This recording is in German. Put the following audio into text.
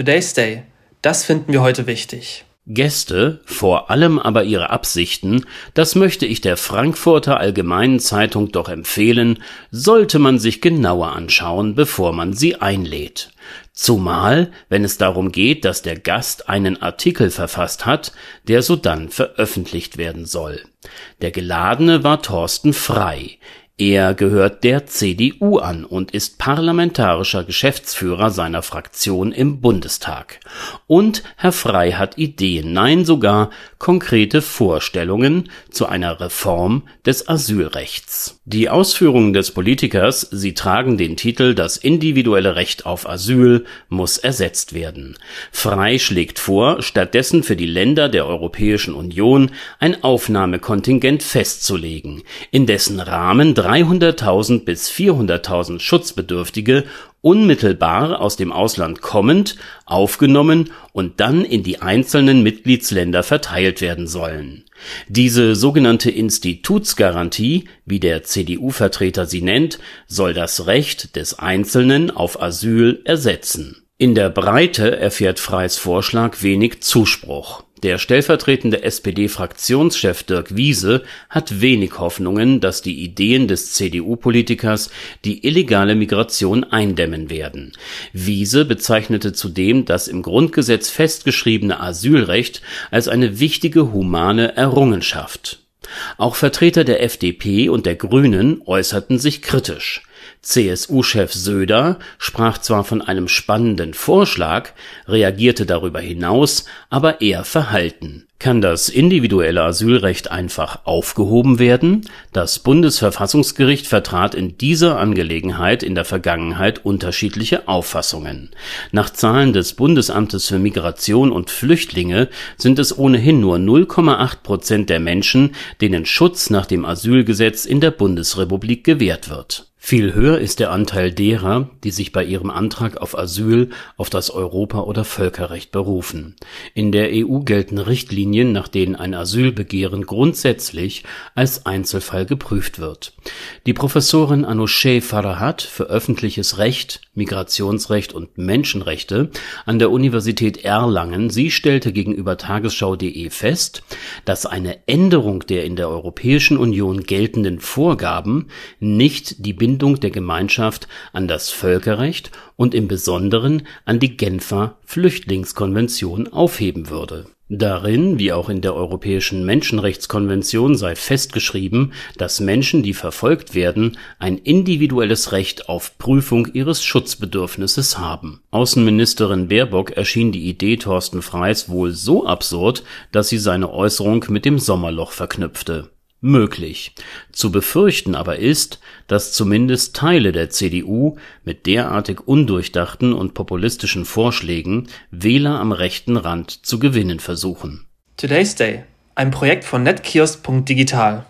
Today's Day. Das finden wir heute wichtig. Gäste, vor allem aber ihre Absichten, das möchte ich der Frankfurter Allgemeinen Zeitung doch empfehlen, sollte man sich genauer anschauen, bevor man sie einlädt. Zumal, wenn es darum geht, dass der Gast einen Artikel verfasst hat, der sodann veröffentlicht werden soll. Der Geladene war Thorsten Frei. Er gehört der CDU an und ist parlamentarischer Geschäftsführer seiner Fraktion im Bundestag. Und Herr Frei hat Ideen, nein sogar konkrete Vorstellungen zu einer Reform des Asylrechts. Die Ausführungen des Politikers, sie tragen den Titel Das individuelle Recht auf Asyl muss ersetzt werden. Frei schlägt vor, stattdessen für die Länder der Europäischen Union ein Aufnahmekontingent festzulegen, in dessen Rahmen 300.000 bis 400.000 Schutzbedürftige unmittelbar aus dem Ausland kommend aufgenommen und dann in die einzelnen Mitgliedsländer verteilt werden sollen. Diese sogenannte Institutsgarantie, wie der CDU-Vertreter sie nennt, soll das Recht des Einzelnen auf Asyl ersetzen. In der Breite erfährt Freys Vorschlag wenig Zuspruch. Der stellvertretende SPD-Fraktionschef Dirk Wiese hat wenig Hoffnungen, dass die Ideen des CDU-Politikers die illegale Migration eindämmen werden. Wiese bezeichnete zudem das im Grundgesetz festgeschriebene Asylrecht als eine wichtige humane Errungenschaft. Auch Vertreter der FDP und der Grünen äußerten sich kritisch. CSU-Chef Söder sprach zwar von einem spannenden Vorschlag, reagierte darüber hinaus aber eher verhalten. Kann das individuelle Asylrecht einfach aufgehoben werden? Das Bundesverfassungsgericht vertrat in dieser Angelegenheit in der Vergangenheit unterschiedliche Auffassungen. Nach Zahlen des Bundesamtes für Migration und Flüchtlinge sind es ohnehin nur 0,8 Prozent der Menschen, denen Schutz nach dem Asylgesetz in der Bundesrepublik gewährt wird. Viel höher ist der Anteil derer, die sich bei ihrem Antrag auf Asyl auf das Europa- oder Völkerrecht berufen. In der EU gelten Richtlinien, nach denen ein Asylbegehren grundsätzlich als Einzelfall geprüft wird. Die Professorin Anousheh Farahat für öffentliches Recht, Migrationsrecht und Menschenrechte an der Universität Erlangen, sie stellte gegenüber tagesschau.de fest, dass eine Änderung der in der Europäischen Union geltenden Vorgaben nicht die Bindung der Gemeinschaft an das Völkerrecht und im Besonderen an die Genfer Flüchtlingskonvention aufheben würde. Darin, wie auch in der Europäischen Menschenrechtskonvention, sei festgeschrieben, dass Menschen, die verfolgt werden, ein individuelles Recht auf Prüfung ihres Schutzbedürfnisses haben. Außenministerin Baerbock erschien die Idee Thorsten Freys wohl so absurd, dass sie seine Äußerung mit dem Sommerloch verknüpfte möglich. Zu befürchten aber ist, dass zumindest Teile der CDU mit derartig undurchdachten und populistischen Vorschlägen Wähler am rechten Rand zu gewinnen versuchen. Today's Day, ein Projekt von netkiosk.digital